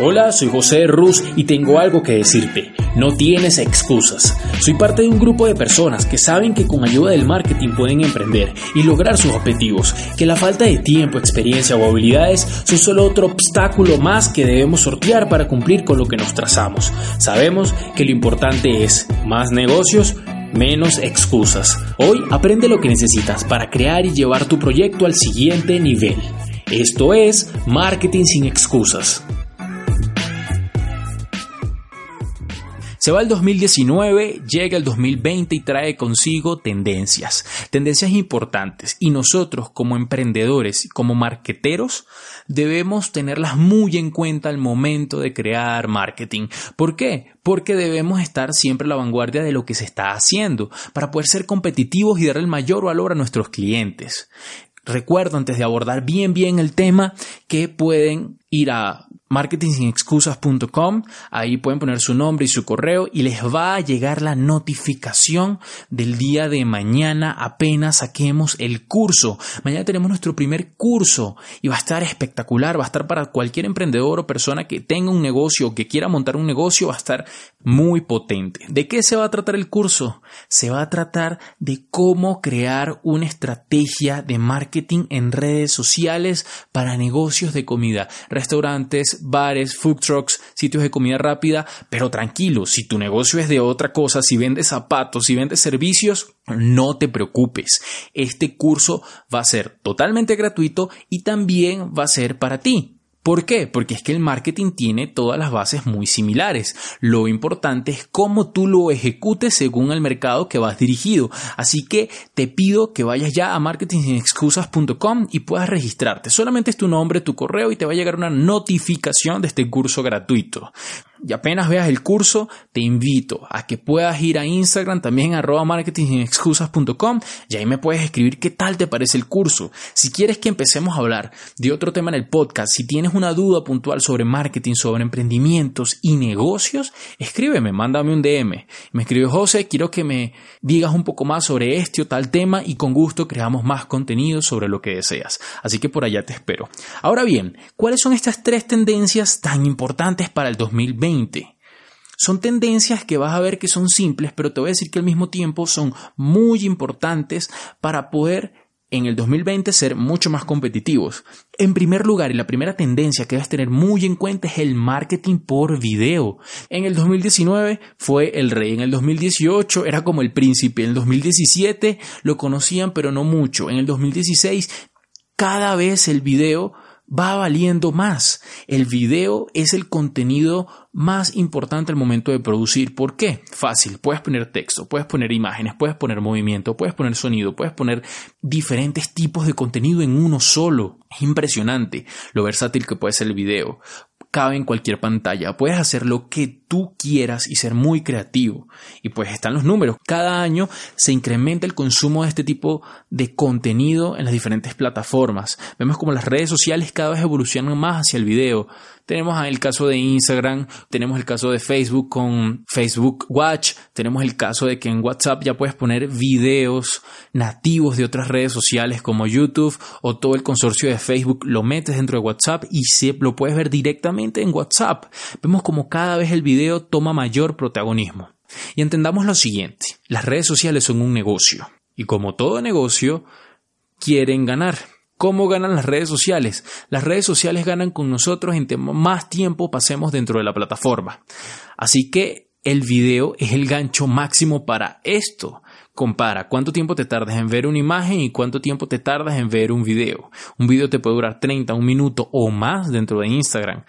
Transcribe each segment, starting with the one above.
Hola, soy José Ruz y tengo algo que decirte. No tienes excusas. Soy parte de un grupo de personas que saben que con ayuda del marketing pueden emprender y lograr sus objetivos, que la falta de tiempo, experiencia o habilidades son solo otro obstáculo más que debemos sortear para cumplir con lo que nos trazamos. Sabemos que lo importante es más negocios, menos excusas. Hoy aprende lo que necesitas para crear y llevar tu proyecto al siguiente nivel. Esto es Marketing sin excusas. Se va el 2019, llega el 2020 y trae consigo tendencias, tendencias importantes y nosotros como emprendedores, como marqueteros, debemos tenerlas muy en cuenta al momento de crear marketing. ¿Por qué? Porque debemos estar siempre a la vanguardia de lo que se está haciendo para poder ser competitivos y dar el mayor valor a nuestros clientes. Recuerdo antes de abordar bien bien el tema que pueden ir a marketingsinexcusas.com, ahí pueden poner su nombre y su correo y les va a llegar la notificación del día de mañana apenas saquemos el curso. Mañana tenemos nuestro primer curso y va a estar espectacular, va a estar para cualquier emprendedor o persona que tenga un negocio o que quiera montar un negocio, va a estar muy potente. ¿De qué se va a tratar el curso? Se va a tratar de cómo crear una estrategia de marketing en redes sociales para negocios de comida, restaurantes, bares, food trucks, sitios de comida rápida, pero tranquilo, si tu negocio es de otra cosa, si vendes zapatos, si vendes servicios, no te preocupes. Este curso va a ser totalmente gratuito y también va a ser para ti. ¿Por qué? Porque es que el marketing tiene todas las bases muy similares. Lo importante es cómo tú lo ejecutes según el mercado que vas dirigido. Así que te pido que vayas ya a marketingsinexcusas.com y puedas registrarte. Solamente es tu nombre, tu correo y te va a llegar una notificación de este curso gratuito y apenas veas el curso, te invito a que puedas ir a Instagram también arroba marketingexcusas.com y ahí me puedes escribir qué tal te parece el curso. Si quieres que empecemos a hablar de otro tema en el podcast, si tienes una duda puntual sobre marketing, sobre emprendimientos y negocios, escríbeme, mándame un DM. Me escribe José, quiero que me digas un poco más sobre este o tal tema y con gusto creamos más contenido sobre lo que deseas. Así que por allá te espero. Ahora bien, ¿cuáles son estas tres tendencias tan importantes para el 2020? Son tendencias que vas a ver que son simples, pero te voy a decir que al mismo tiempo son muy importantes para poder en el 2020 ser mucho más competitivos. En primer lugar, y la primera tendencia que debes tener muy en cuenta es el marketing por video. En el 2019 fue el rey, en el 2018 era como el príncipe, en el 2017 lo conocían pero no mucho, en el 2016 cada vez el video va valiendo más. El video es el contenido más importante al momento de producir. ¿Por qué? Fácil. Puedes poner texto, puedes poner imágenes, puedes poner movimiento, puedes poner sonido, puedes poner diferentes tipos de contenido en uno solo. Es impresionante lo versátil que puede ser el video cabe en cualquier pantalla. Puedes hacer lo que quieras y ser muy creativo. Y pues están los números. Cada año se incrementa el consumo de este tipo de contenido en las diferentes plataformas. Vemos como las redes sociales cada vez evolucionan más hacia el video. Tenemos el caso de Instagram, tenemos el caso de Facebook con Facebook Watch, tenemos el caso de que en WhatsApp ya puedes poner videos nativos de otras redes sociales como YouTube o todo el consorcio de Facebook lo metes dentro de WhatsApp y se, lo puedes ver directamente en WhatsApp. Vemos como cada vez el video toma mayor protagonismo. Y entendamos lo siguiente, las redes sociales son un negocio y como todo negocio quieren ganar. ¿Cómo ganan las redes sociales? Las redes sociales ganan con nosotros en más tiempo pasemos dentro de la plataforma. Así que el video es el gancho máximo para esto. Compara cuánto tiempo te tardas en ver una imagen y cuánto tiempo te tardas en ver un video. Un video te puede durar 30, un minuto o más dentro de Instagram.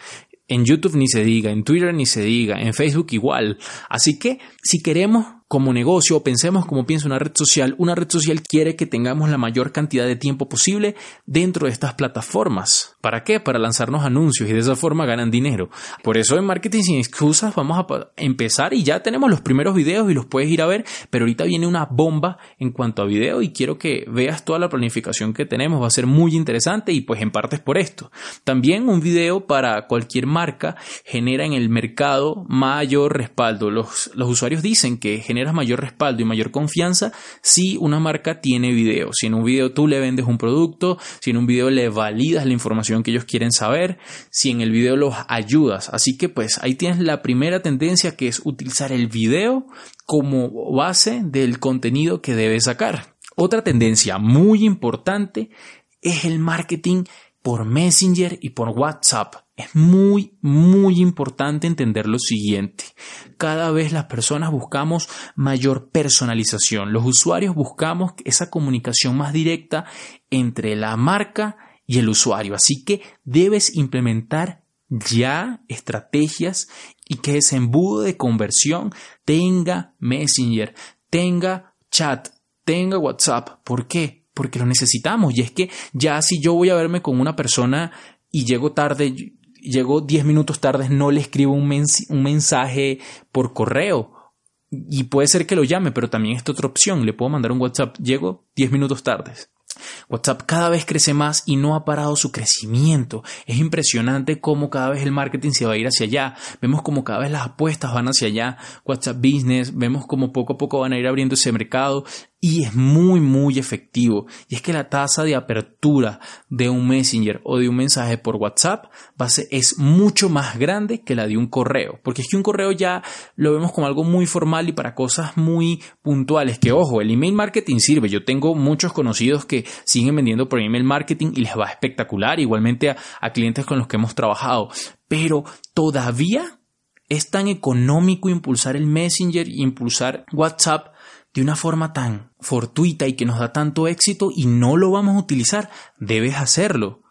En YouTube ni se diga, en Twitter ni se diga, en Facebook igual. Así que si queremos como negocio, pensemos como piensa una red social, una red social quiere que tengamos la mayor cantidad de tiempo posible dentro de estas plataformas. ¿Para qué? Para lanzarnos anuncios y de esa forma ganan dinero. Por eso en Marketing sin excusas vamos a empezar y ya tenemos los primeros videos y los puedes ir a ver, pero ahorita viene una bomba en cuanto a video y quiero que veas toda la planificación que tenemos, va a ser muy interesante y pues en parte es por esto. También un video para cualquier marca genera en el mercado mayor respaldo. Los, los usuarios dicen que generas mayor respaldo y mayor confianza si una marca tiene video. Si en un video tú le vendes un producto, si en un video le validas la información que ellos quieren saber, si en el video los ayudas. Así que pues ahí tienes la primera tendencia que es utilizar el video como base del contenido que debes sacar. Otra tendencia muy importante es el marketing por Messenger y por WhatsApp. Es muy, muy importante entender lo siguiente. Cada vez las personas buscamos mayor personalización. Los usuarios buscamos esa comunicación más directa entre la marca y el usuario. Así que debes implementar ya estrategias y que ese embudo de conversión tenga Messenger, tenga chat, tenga WhatsApp. ¿Por qué? Porque lo necesitamos. Y es que ya si yo voy a verme con una persona y llego tarde, llego 10 minutos tarde, no le escribo un, un mensaje por correo. Y puede ser que lo llame, pero también esta otra opción. Le puedo mandar un WhatsApp. Llego 10 minutos tardes. WhatsApp cada vez crece más y no ha parado su crecimiento. Es impresionante cómo cada vez el marketing se va a ir hacia allá. Vemos cómo cada vez las apuestas van hacia allá. WhatsApp Business, vemos cómo poco a poco van a ir abriendo ese mercado y es muy muy efectivo. Y es que la tasa de apertura de un Messenger o de un mensaje por WhatsApp es mucho más grande que la de un correo. Porque es que un correo ya lo vemos como algo muy formal y para cosas muy puntuales. Que ojo, el email marketing sirve. Yo tengo muchos conocidos que siguen vendiendo por email marketing y les va espectacular. Igualmente a, clientes con los que hemos trabajado. Pero todavía es tan económico impulsar el Messenger, impulsar WhatsApp de una forma tan fortuita y que nos da tanto éxito y no lo vamos a utilizar, debes hacerlo.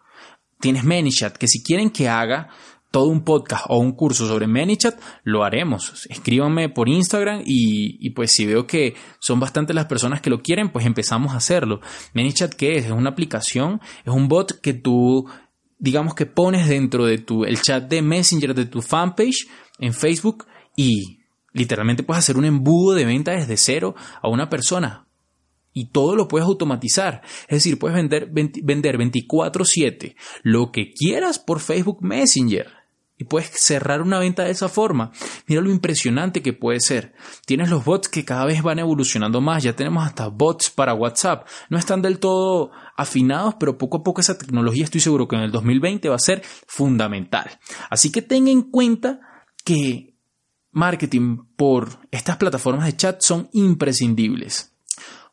Tienes ManyChat, que si quieren que haga todo un podcast o un curso sobre ManyChat, lo haremos. Escríbanme por Instagram y, pues si veo que son bastante las personas que lo quieren, pues empezamos a hacerlo. ManyChat, ¿qué es? Es una aplicación, es un bot que tú, digamos que pones dentro de tu, el chat de Messenger de tu fanpage en Facebook y Literalmente puedes hacer un embudo de venta desde cero a una persona. Y todo lo puedes automatizar. Es decir, puedes vender, vender 24/7 lo que quieras por Facebook Messenger. Y puedes cerrar una venta de esa forma. Mira lo impresionante que puede ser. Tienes los bots que cada vez van evolucionando más. Ya tenemos hasta bots para WhatsApp. No están del todo afinados, pero poco a poco esa tecnología estoy seguro que en el 2020 va a ser fundamental. Así que ten en cuenta que marketing por estas plataformas de chat son imprescindibles.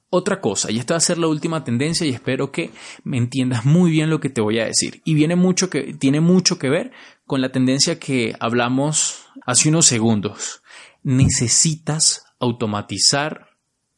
Otra cosa, y esta va a ser la última tendencia y espero que me entiendas muy bien lo que te voy a decir. Y viene mucho que, tiene mucho que ver con la tendencia que hablamos hace unos segundos. Necesitas automatizar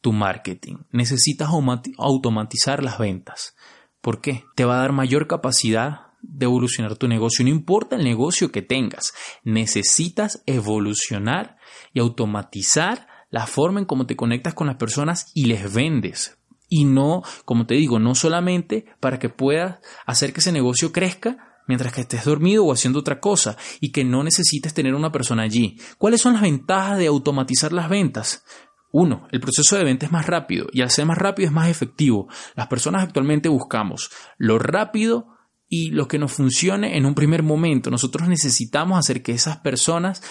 tu marketing. Necesitas automatizar las ventas. ¿Por qué? Te va a dar mayor capacidad de evolucionar tu negocio. No importa el negocio que tengas, necesitas evolucionar y automatizar la forma en cómo te conectas con las personas y les vendes. Y no, como te digo, no solamente para que puedas hacer que ese negocio crezca mientras que estés dormido o haciendo otra cosa y que no necesites tener una persona allí. ¿Cuáles son las ventajas de automatizar las ventas? Uno, el proceso de venta es más rápido y al ser más rápido es más efectivo. Las personas actualmente buscamos lo rápido y lo que nos funcione en un primer momento. Nosotros necesitamos hacer que esas personas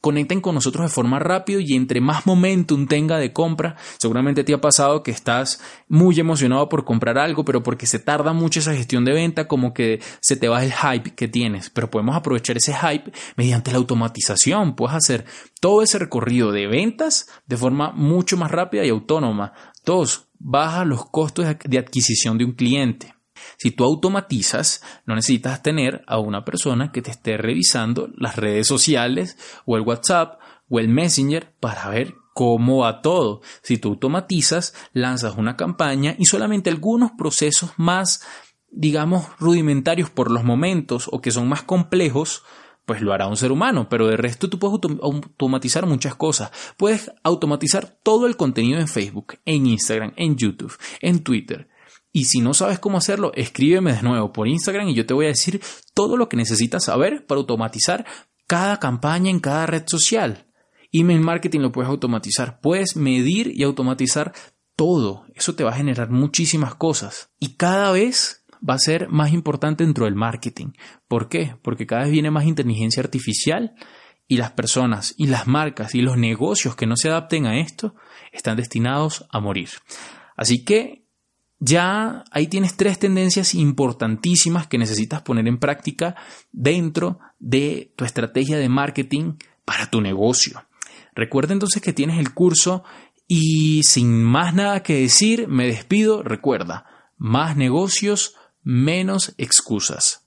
conecten con nosotros de forma rápida y entre más momentum tenga de compra, seguramente te ha pasado que estás muy emocionado por comprar algo, pero porque se tarda mucho esa gestión de venta, como que se te va el hype que tienes. Pero podemos aprovechar ese hype mediante la automatización. Puedes hacer todo ese recorrido de ventas de forma mucho más rápida y autónoma. Dos, baja los costos de adquisición de un cliente. Si tú automatizas, no necesitas tener a una persona que te esté revisando las redes sociales o el WhatsApp o el Messenger para ver cómo va todo. Si tú automatizas, lanzas una campaña y solamente algunos procesos más, digamos, rudimentarios por los momentos o que son más complejos, pues lo hará un ser humano, pero de resto tú puedes automatizar muchas cosas. Puedes automatizar todo el contenido en Facebook, en Instagram, en YouTube, en Twitter, y si no sabes cómo hacerlo, escríbeme de nuevo por Instagram y yo te voy a decir todo lo que necesitas saber para automatizar cada campaña en cada red social. Email marketing lo puedes automatizar, puedes medir y automatizar todo. Eso te va a generar muchísimas cosas. Y cada vez va a ser más importante dentro del marketing. ¿Por qué? Porque cada vez viene más inteligencia artificial y las personas y las marcas y los negocios que no se adapten a esto están destinados a morir. Así que ya ahí tienes tres tendencias importantísimas que necesitas poner en práctica dentro de tu estrategia de marketing para tu negocio. Recuerda entonces que tienes el curso y sin más nada que decir, me despido. Recuerda, más negocios, menos excusas.